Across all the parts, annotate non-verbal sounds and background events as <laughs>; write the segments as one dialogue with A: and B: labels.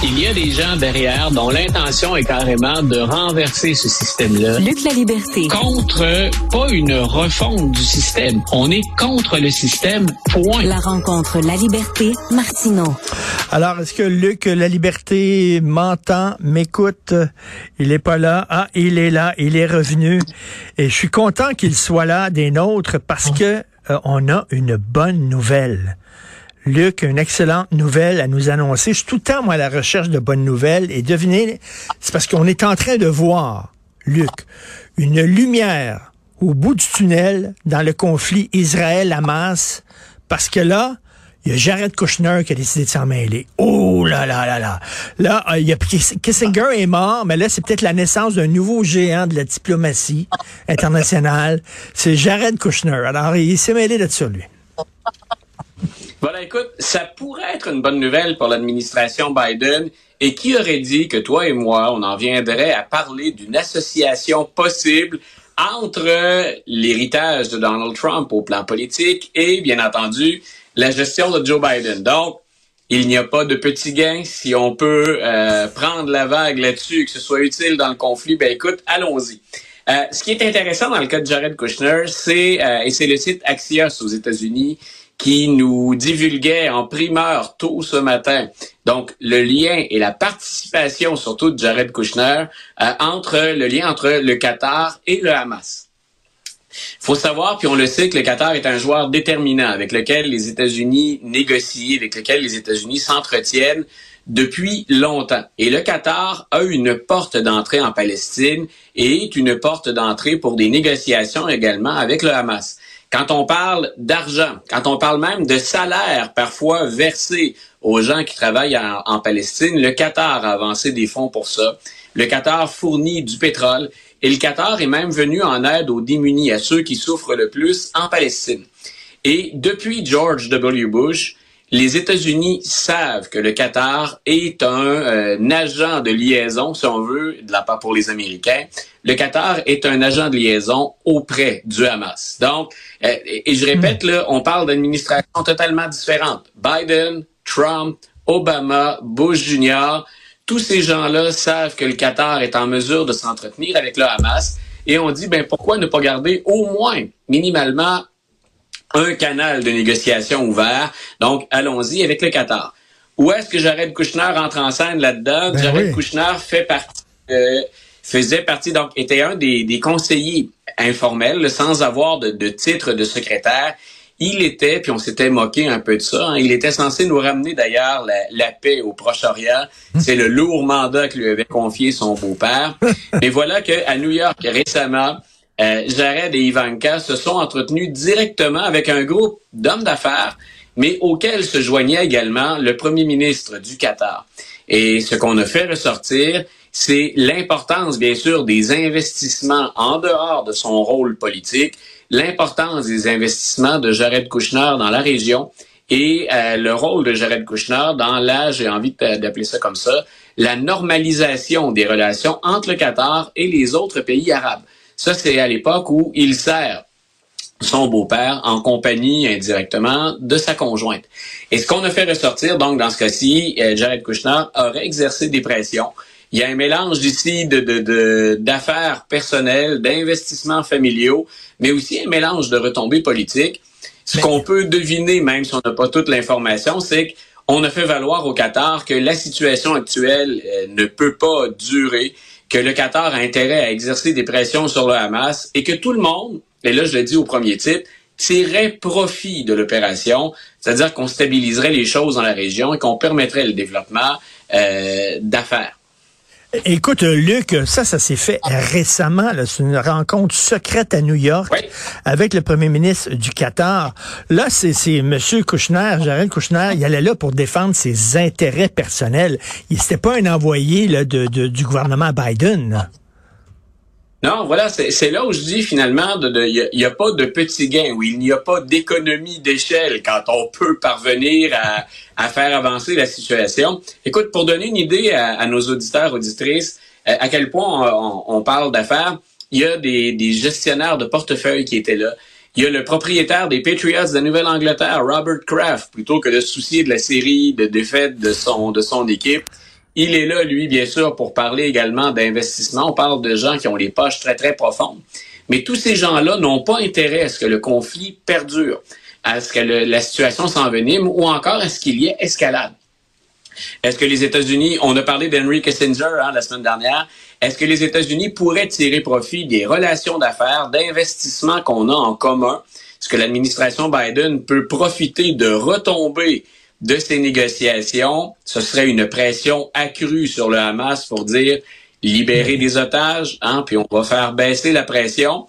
A: Il y a des gens derrière dont l'intention est carrément de renverser ce système-là.
B: Luc la liberté.
A: Contre, pas une refonte du système. On est contre le système, point.
B: La rencontre La Liberté, Martineau.
C: Alors, est-ce que Luc La Liberté m'entend, m'écoute? Il est pas là. Ah, il est là, il est revenu. Et je suis content qu'il soit là des nôtres parce que euh, on a une bonne nouvelle. Luc, une excellente nouvelle à nous annoncer. Je suis tout le temps, moi, à la recherche de bonnes nouvelles. Et devinez, c'est parce qu'on est en train de voir, Luc, une lumière au bout du tunnel dans le conflit Israël-Hamas. Parce que là, il y a Jared Kushner qui a décidé de s'en mêler. Oh là là là là. Là, il y a Kissinger est mort, mais là, c'est peut-être la naissance d'un nouveau géant de la diplomatie internationale. C'est Jared Kushner. Alors, il s'est mêlé de ça, lui.
A: Voilà, écoute, ça pourrait être une bonne nouvelle pour l'administration Biden. Et qui aurait dit que toi et moi, on en viendrait à parler d'une association possible entre l'héritage de Donald Trump au plan politique et, bien entendu, la gestion de Joe Biden? Donc, il n'y a pas de petit gain. Si on peut euh, prendre la vague là-dessus, que ce soit utile dans le conflit, ben écoute, allons-y. Euh, ce qui est intéressant dans le cas de Jared Kushner, c'est euh, et c'est le site Axios aux États-Unis qui nous divulguait en primeur tôt ce matin. Donc, le lien et la participation, surtout de Jared Kushner, euh, entre le lien entre le Qatar et le Hamas. faut savoir, puis on le sait, que le Qatar est un joueur déterminant avec lequel les États-Unis négocient, avec lequel les États-Unis s'entretiennent depuis longtemps. Et le Qatar a une porte d'entrée en Palestine et est une porte d'entrée pour des négociations également avec le Hamas. Quand on parle d'argent, quand on parle même de salaire parfois versé aux gens qui travaillent en, Palestine, le Qatar a avancé des fonds pour ça. Le Qatar fournit du pétrole et le Qatar est même venu en aide aux démunis, à ceux qui souffrent le plus en Palestine. Et depuis George W. Bush, les États-Unis savent que le Qatar est un, euh, agent de liaison, si on veut, de la part pour les Américains. Le Qatar est un agent de liaison auprès du Hamas. Donc, euh, et, je répète, là, on parle d'administrations totalement différentes. Biden, Trump, Obama, Bush Jr., tous ces gens-là savent que le Qatar est en mesure de s'entretenir avec le Hamas. Et on dit, ben, pourquoi ne pas garder au moins, minimalement, un canal de négociation ouvert. Donc, allons-y avec le Qatar. Où est-ce que Jared Kushner entre en scène là-dedans?
C: Ben
A: Jared Kushner fait partie, euh, faisait partie, donc, était un des, des conseillers informels, sans avoir de, de, titre de secrétaire. Il était, puis on s'était moqué un peu de ça, hein, il était censé nous ramener d'ailleurs la, la, paix au Proche-Orient. Hum. C'est le lourd mandat que lui avait confié son beau-père. <laughs> Mais voilà qu'à New York, récemment, euh, Jared et Ivanka se sont entretenus directement avec un groupe d'hommes d'affaires, mais auquel se joignait également le premier ministre du Qatar. Et ce qu'on a fait ressortir, c'est l'importance, bien sûr, des investissements en dehors de son rôle politique, l'importance des investissements de Jared Kushner dans la région et euh, le rôle de Jared Kushner dans la, j'ai envie d'appeler ça comme ça, la normalisation des relations entre le Qatar et les autres pays arabes. Ça, c'est à l'époque où il sert son beau-père en compagnie indirectement de sa conjointe. Et ce qu'on a fait ressortir, donc, dans ce cas-ci, euh, Jared Kushner aurait exercé des pressions. Il y a un mélange ici de, d'affaires personnelles, d'investissements familiaux, mais aussi un mélange de retombées politiques. Ce qu'on peut deviner, même si on n'a pas toute l'information, c'est qu'on a fait valoir au Qatar que la situation actuelle euh, ne peut pas durer que le Qatar a intérêt à exercer des pressions sur le Hamas et que tout le monde, et là je le dis au premier titre, tirerait profit de l'opération, c'est-à-dire qu'on stabiliserait les choses dans la région et qu'on permettrait le développement euh, d'affaires.
C: Écoute, Luc, ça, ça s'est fait récemment. C'est une rencontre secrète à New York avec le premier ministre du Qatar. Là, c'est M. Kouchner, Jared Kouchner, il allait là pour défendre ses intérêts personnels. Il n'était pas un envoyé là, de, du gouvernement Biden.
A: Non, voilà, c'est là où je dis finalement, il n'y a, pas de petit gain, où il n'y a pas d'économie d'échelle quand on peut parvenir à, faire avancer la situation. Écoute, pour donner une idée à, nos auditeurs, auditrices, euh, à, quel point on, parle d'affaires, il y a des, des, gestionnaires de portefeuille qui étaient là. Il y a le propriétaire des Patriots de Nouvelle-Angleterre, Robert Kraft, plutôt que de soucier de la série de défaites de son, de son équipe Il est là, lui, bien sûr, pour parler également d'investissement. On parle de gens qui ont les poches très, très profondes. Mais tous ces gens-là n'ont pas intérêt à ce que le conflit perdure, à ce que la situation s'envenime ou encore à ce qu'il y ait escalade. Est-ce que les États-Unis, on a parlé d'Henry Kissinger hein, la semaine dernière, est-ce que les États-Unis pourraient tirer profit des relations d'affaires, d'investissements qu'on a en commun? Est-ce que l'administration Biden peut profiter de retomber de ces négociations? Ce serait une pression accrue sur le Hamas pour dire libérer des otages, hein, puis on va faire baisser la pression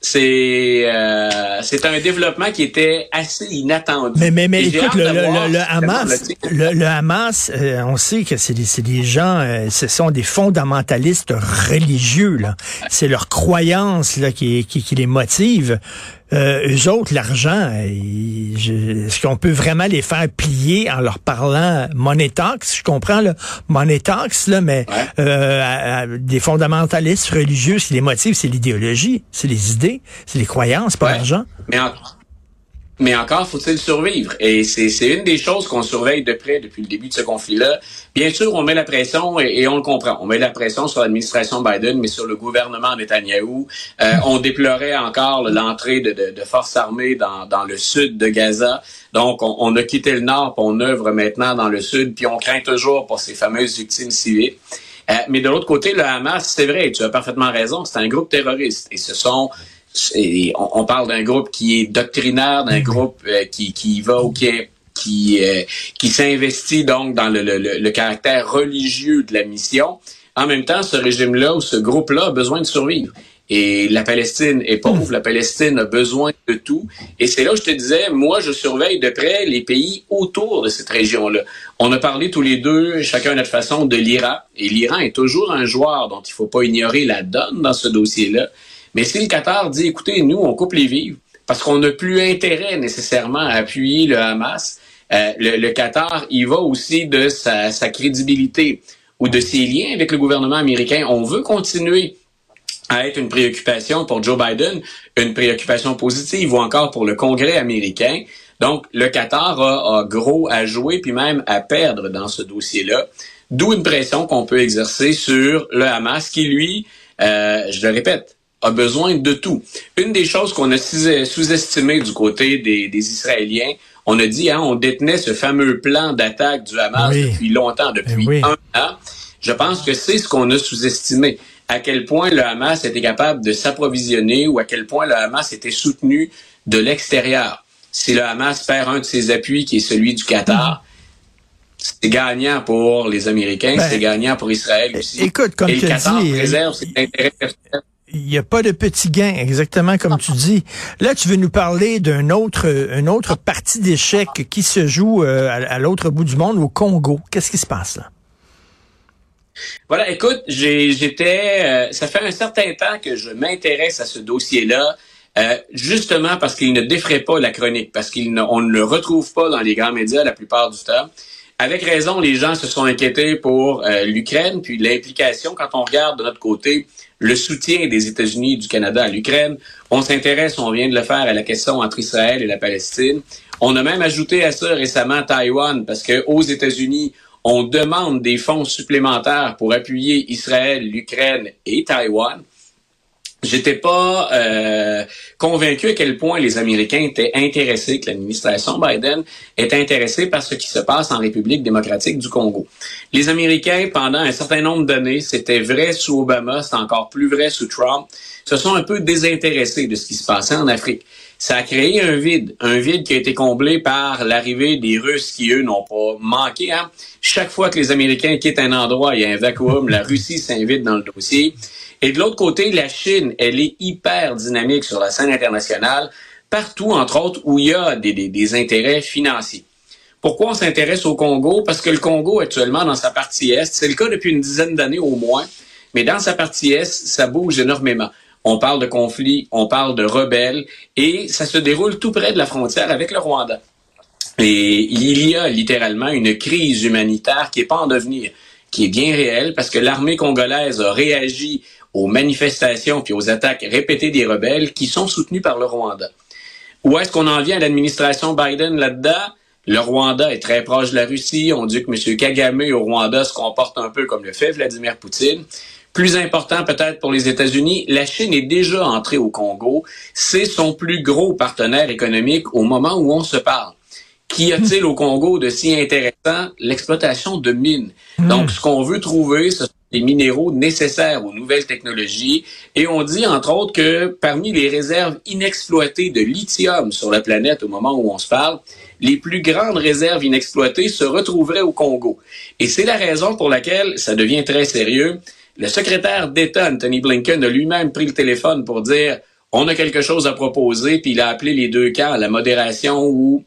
A: c'est euh, c'est un développement qui était assez inattendu.
C: Mais mais mais écoute le, le, Hamas le, Hamas euh, on sait que c'est des c'est des gens euh, ce sont des fondamentalistes religieux là. C'est leur croyance là qui qui, qui les motive. Euh, eux autres, l'argent, est-ce qu'on peut vraiment les faire plier en leur parlant money tax? Je comprends le money tax, là, mais euh, des fondamentalistes religieux, ce qui les motive, c'est l'idéologie, c'est les idées, c'est les croyances, pas l'argent.
A: Mais mais encore faut-il survivre. Et c'est une des choses qu'on surveille de près depuis le début de ce conflit-là. Bien sûr, on met la pression et, on le comprend. On met la pression sur l'administration Biden, mais sur le gouvernement Netanyahou. Euh, on déplorait encore l'entrée de, de, de, forces armées dans, dans, le sud de Gaza. Donc, on, on a quitté le nord, puis on œuvre maintenant dans le sud, puis on craint toujours pour ces fameuses victimes civiles. Euh, mais de l'autre côté, le Hamas, c'est vrai, tu as parfaitement raison, c'est un groupe terroriste. Et ce sont on, parle d'un groupe qui est doctrinaire, d'un groupe euh, qui, qui va ou qui qui, euh, qui s'investit donc dans le, le, le, caractère religieux de la mission. En même temps, ce régime-là ou ce groupe-là a besoin de survivre. Et la Palestine est pauvre, la Palestine a besoin de tout. Et c'est là où je te disais, moi, je surveille de près les pays autour de cette région-là. On a parlé tous les deux, chacun à notre façon, de l'Iran. Et l'Iran est toujours un joueur dont il faut pas ignorer la donne dans ce dossier-là. Mais si le Qatar dit, écoutez, nous, on coupe les vivres, parce qu'on n'a plus intérêt nécessairement à appuyer le Hamas, euh, le, Qatar, il va aussi de sa, crédibilité ou de ses liens avec le gouvernement américain. On veut continuer à être une préoccupation pour Joe Biden, une préoccupation positive ou encore pour le Congrès américain. Donc, le Qatar a, a gros à jouer, puis même à perdre dans ce dossier-là. D'où une pression qu'on peut exercer sur le Hamas, qui lui, euh, je le répète, a besoin de tout. Une des choses qu'on a sous-estimé du côté des, Israéliens, on a dit, hein, on détenait ce fameux plan d'attaque du Hamas depuis longtemps, depuis eh un an. Je pense que c'est ce qu'on a sous-estimé. À quel point le Hamas était capable de s'approvisionner ou à quel point le Hamas était soutenu de l'extérieur. Si le Hamas perd un de ses appuis, qui est celui du Qatar, c'est gagnant pour les Américains, ben, c'est gagnant pour Israël aussi.
C: Écoute, comme
A: Et
C: le Qatar
A: dit, préserve ses intérêts personnels.
C: Il n'y a pas de petit gain, exactement comme tu dis. Là, tu veux nous parler d'un autre, une autre partie d'échec qui se joue euh, à, l'autre bout du monde, au Congo. Qu'est-ce qui se passe là?
A: Voilà, écoute, j'étais, euh, ça fait un certain temps que je m'intéresse à ce dossier-là, euh, justement parce qu'il ne défrait pas la chronique, parce qu'on ne le retrouve pas dans les grands médias la plupart du temps. Avec raison, les gens se sont inquiétés pour l'Ukraine, puis l'implication quand on regarde de notre côté le soutien des États-Unis et du Canada à l'Ukraine. On s'intéresse, on vient de le faire, à la question entre Israël et la Palestine. On a même ajouté à ça récemment Taïwan, parce que aux États-Unis, on demande des fonds supplémentaires pour appuyer Israël, l'Ukraine et Taïwan. J'étais pas euh, convaincu à quel point les Américains étaient intéressés, que l'administration Biden est intéressée par ce qui se passe en République démocratique du Congo. Les Américains, pendant un certain nombre d'années, c'était vrai sous Obama, c'est encore plus vrai sous Trump, se sont un peu désintéressés de ce qui se passait en Afrique. Ça a créé un vide, un vide qui a été comblé par l'arrivée des Russes qui, eux, n'ont pas manqué. Hein. Chaque fois que les Américains quittent un endroit, il y a un vacuum, la Russie s'invite dans le dossier. Et de l'autre côté, la Chine, elle est hyper dynamique sur la scène internationale, partout, entre autres, où il y a des, intérêts financiers. Pourquoi on s'intéresse au Congo? Parce que le Congo, actuellement, dans sa partie Est, c'est le cas depuis une dizaine d'années au moins, mais dans sa partie Est, ça bouge énormément. On parle de conflits, on parle de rebelles, et ça se déroule tout près de la frontière avec le Rwanda. Et il y a littéralement une crise humanitaire qui n'est pas en devenir, qui est bien réelle, parce que l'armée congolaise a réagi aux manifestations puis aux attaques répétées des rebelles qui sont soutenus par le Rwanda. Où est-ce qu'on en vient à l'administration Biden là-dedans? Le Rwanda est très proche de la Russie. On dit que M. Kagame au Rwanda se comporte un peu comme le fait Vladimir Poutine. Plus important peut-être pour les États-Unis, la Chine est déjà entrée au Congo. C'est son plus gros partenaire économique au moment où on se parle. Qu'y a-t-il au Congo de si intéressant? L'exploitation de mines. Hmm. Donc, ce qu'on veut trouver, ce sont des minéraux nécessaires aux nouvelles technologies. Et on dit, entre autres, que parmi les réserves inexploitées de lithium sur la planète au moment où on se parle, les plus grandes réserves inexploitées se retrouveraient au Congo. Et c'est la raison pour laquelle ça devient très sérieux. Le secrétaire d'État, Anthony Blinken, a lui-même pris le téléphone pour dire on a quelque chose à proposer, puis il a appelé les deux camps à la modération ou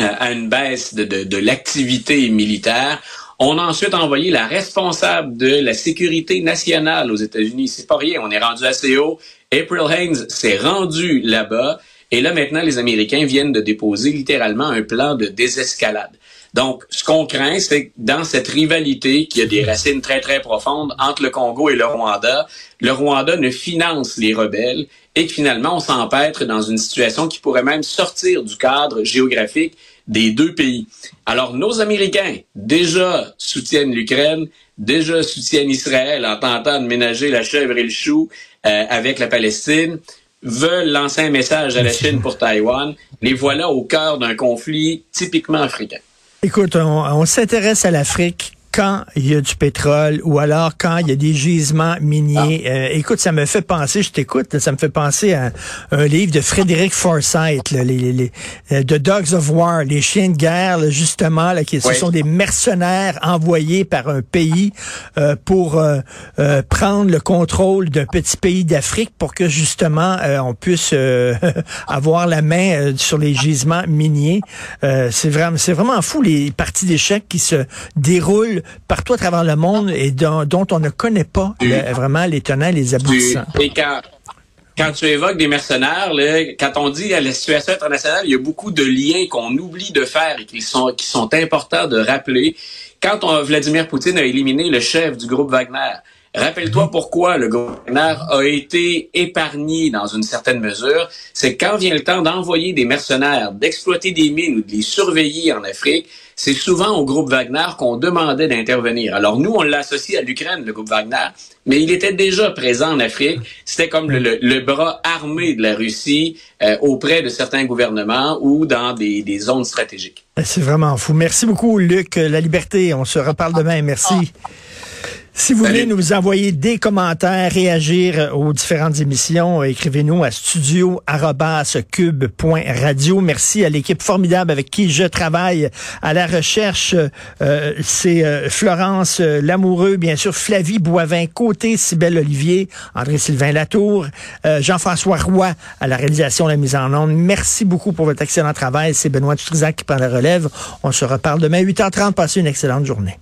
A: euh, à une baisse de, de l'activité militaire. On a ensuite envoyé la responsable de la sécurité nationale aux États-Unis. C'est pas rien, on est rendu assez haut. April Haynes s'est rendue là-bas. Et là, maintenant, les Américains viennent de déposer littéralement un plan de désescalade. Donc, ce qu'on craint, c'est que dans cette rivalité qui a des racines très, très profondes entre le Congo et le Rwanda, le Rwanda ne finance les rebelles et que finalement, on s'empêtre dans une situation qui pourrait même sortir du cadre géographique des deux pays. Alors, nos Américains déjà soutiennent l'Ukraine, déjà soutiennent Israël en tentant de ménager la chèvre et le chou euh, avec la Palestine, veulent lancer un message à la <laughs> Chine pour Taïwan. Les voilà au cœur d'un conflit typiquement africain.
C: Écoute, on s'intéresse à l'Afrique quand il y a du pétrole ou alors quand il y a des gisements miniers. Ah. Euh, écoute, ça me fait penser, je t'écoute, ça me fait penser à un livre de Frédéric Forsyth, les, les, euh, The Dogs of War, les chiens de guerre, justement, là, qui ce sont des mercenaires envoyés par un pays euh, pour prendre le contrôle d'un petit pays d'Afrique pour que justement on puisse <laughs> avoir la main sur les gisements miniers. c'est vraiment, c'est vraiment fou les parties d'échecs qui se déroulent partout à travers le monde et dont, on ne connaît pas vraiment les tenants et les aboutissants.
A: Et quand, tu évoques des mercenaires, quand on dit à la situation internationale, il y a beaucoup de liens qu'on oublie de faire et qui sont, qui sont importants de rappeler. Quand on, Vladimir Poutine a éliminé le chef du groupe Wagner, Rappelle-toi pourquoi le groupe Wagner a été épargné dans une certaine mesure. C'est quand vient le temps d'envoyer des mercenaires, d'exploiter des mines ou de les surveiller en Afrique, c'est souvent au groupe Wagner qu'on demandait d'intervenir. Alors nous, on l'associe à l'Ukraine, le groupe Wagner, mais il était déjà présent en Afrique. C'était comme le, bras armé de la Russie euh, auprès de certains gouvernements ou dans des, zones stratégiques.
C: C'est vraiment fou. Merci beaucoup, Luc. La liberté, on se reparle demain. Merci. Si vous voulez nous envoyer des commentaires, réagir aux différentes émissions, écrivez-nous à studio@cube.radio. Merci à l'équipe formidable avec qui je travaille à la recherche. Euh, c'est euh, Florence euh, Lamoureux, bien sûr, Flavie Boivin, côté Cybelle Olivier, André-Sylvain Latour, Jean-François Roy à la réalisation, la mise en onde. Merci beaucoup pour votre excellent travail. C'est Benoît Dutrisac qui prend la relève. On se reparle demain 8h30. Passez une excellente journée.